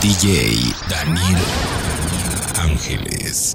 DJ Daniel Ángeles.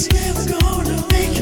It's never gonna make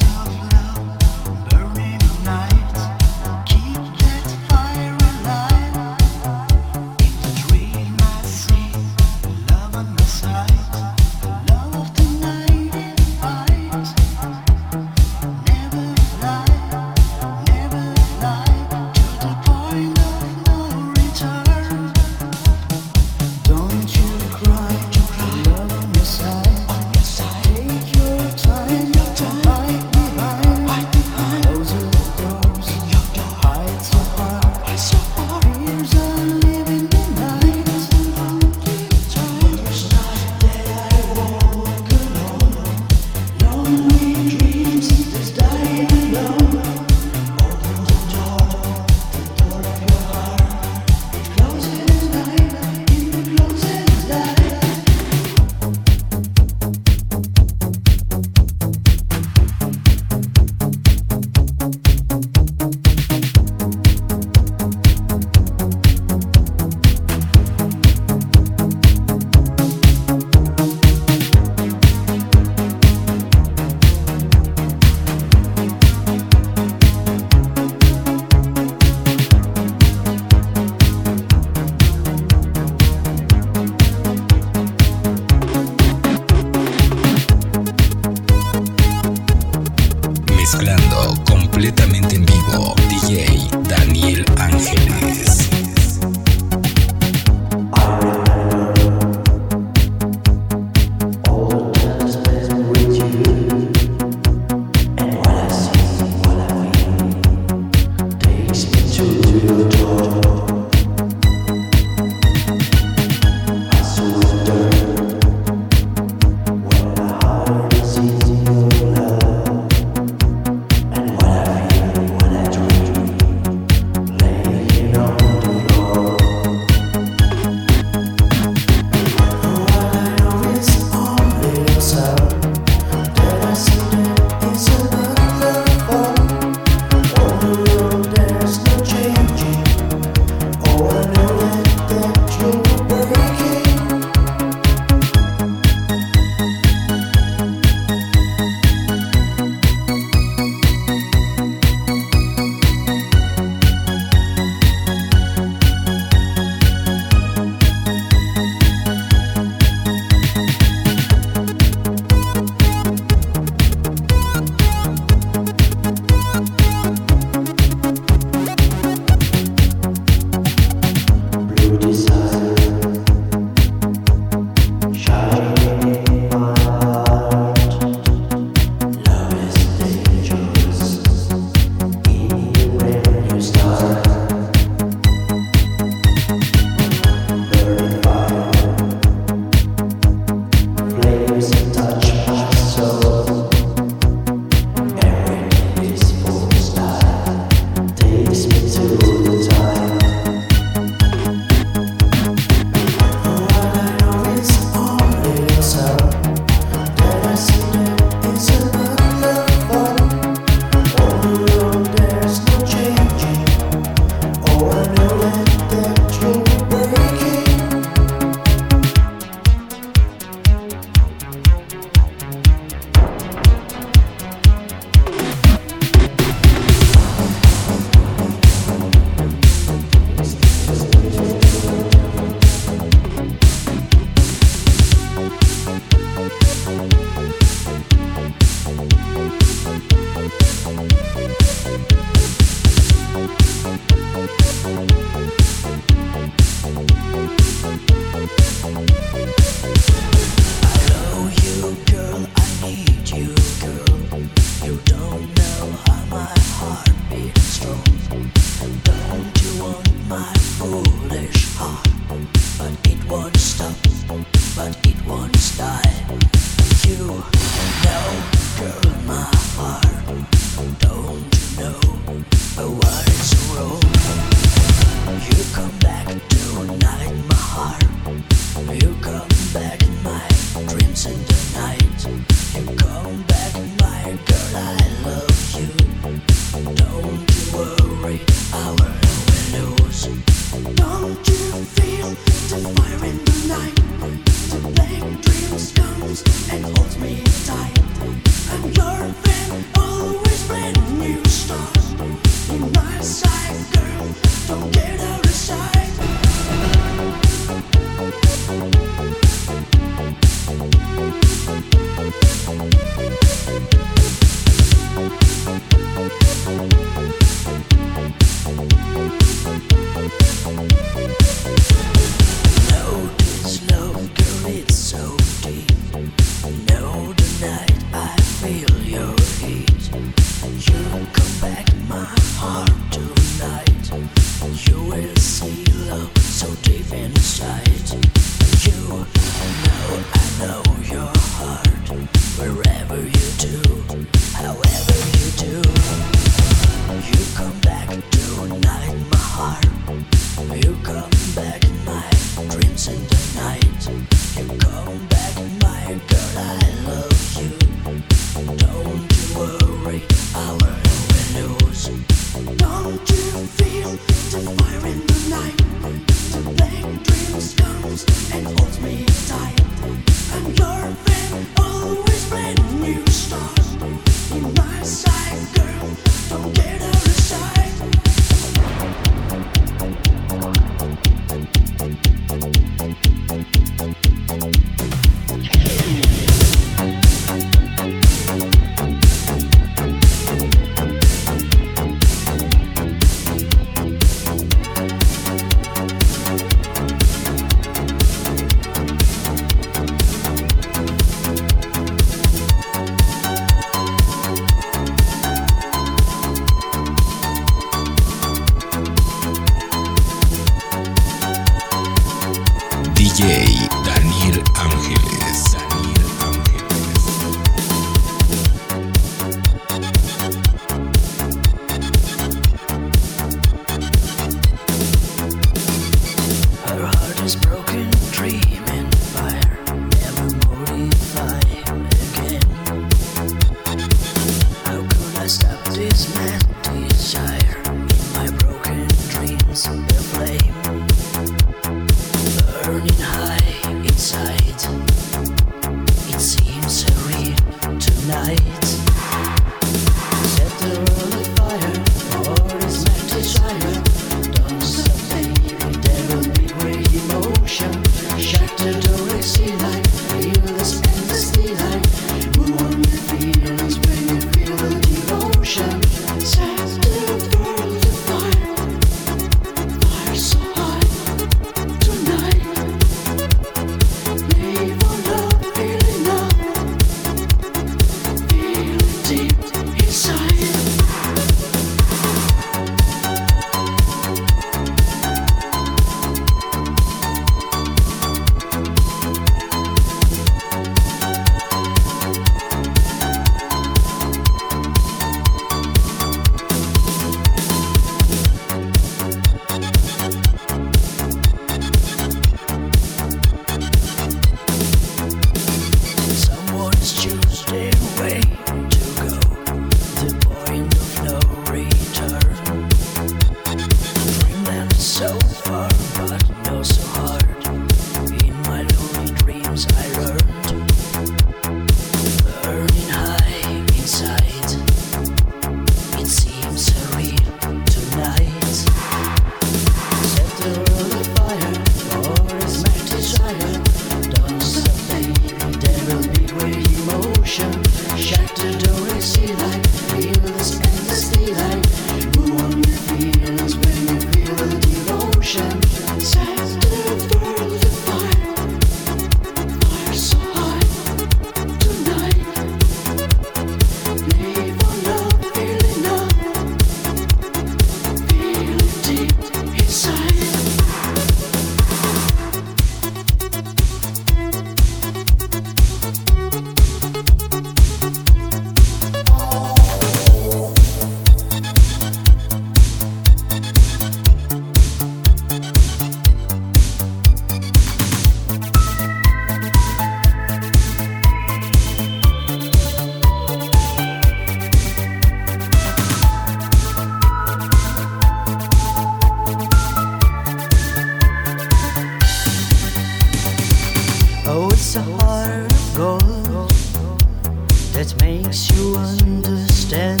that makes you understand.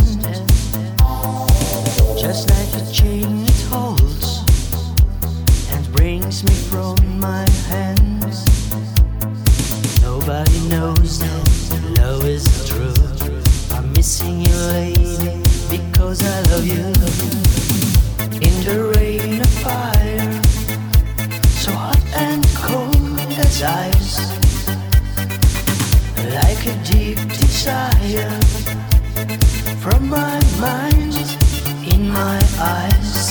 Just like a chain it holds and brings me from my hands. Nobody knows that love is true. I'm missing you, lady, because I love you. In the rain of fire, so hot and cold as ice, like a deep desire from my mind in my eyes.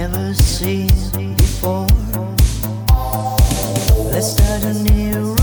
never seen before. Let's start a new.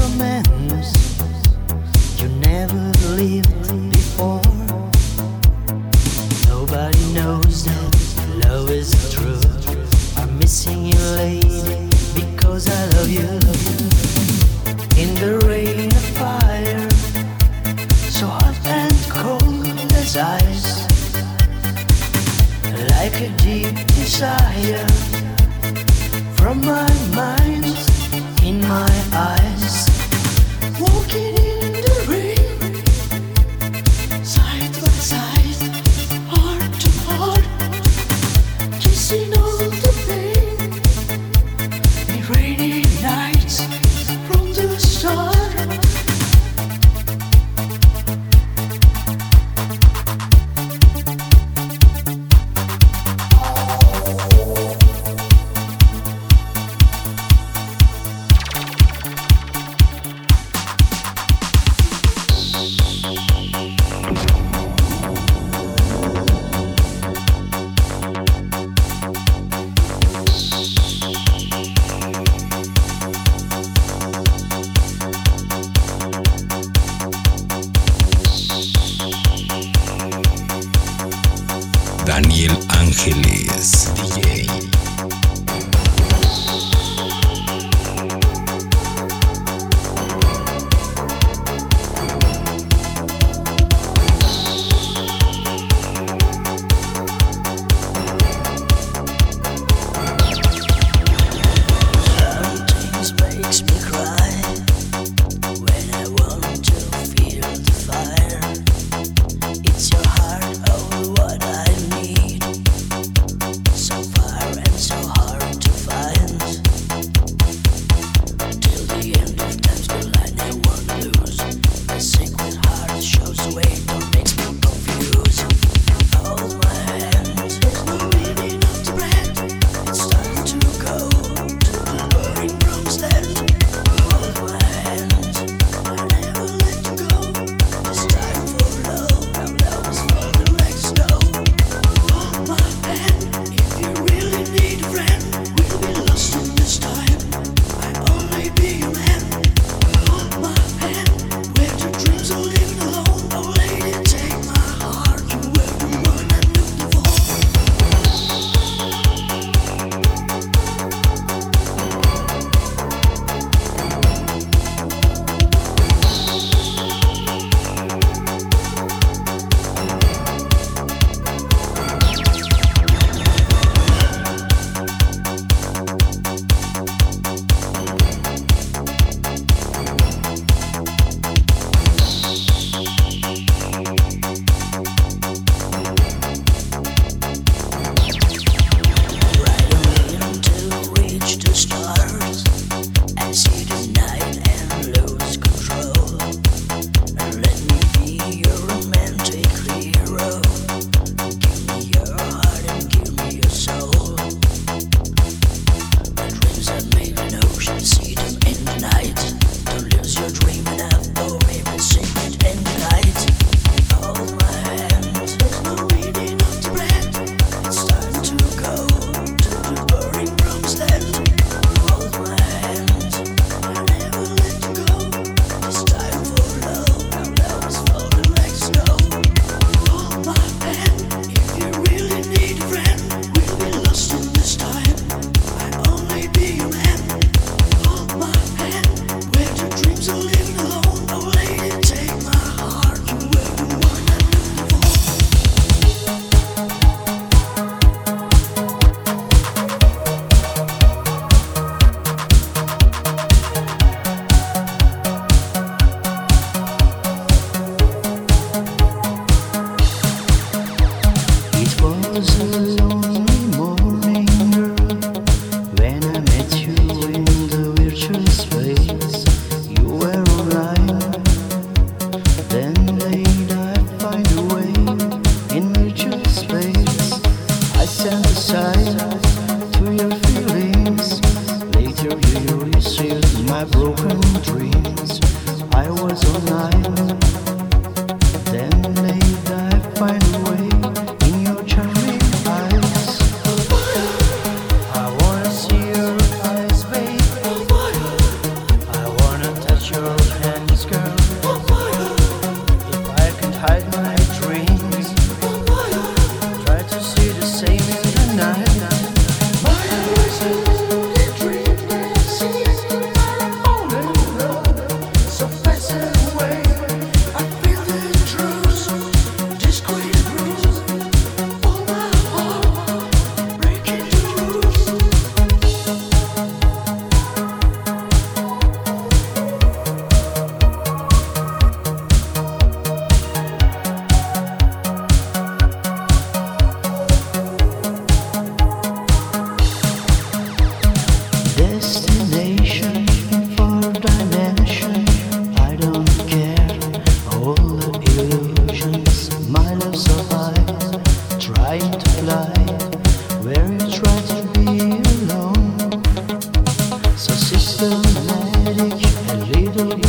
Tonight, you waste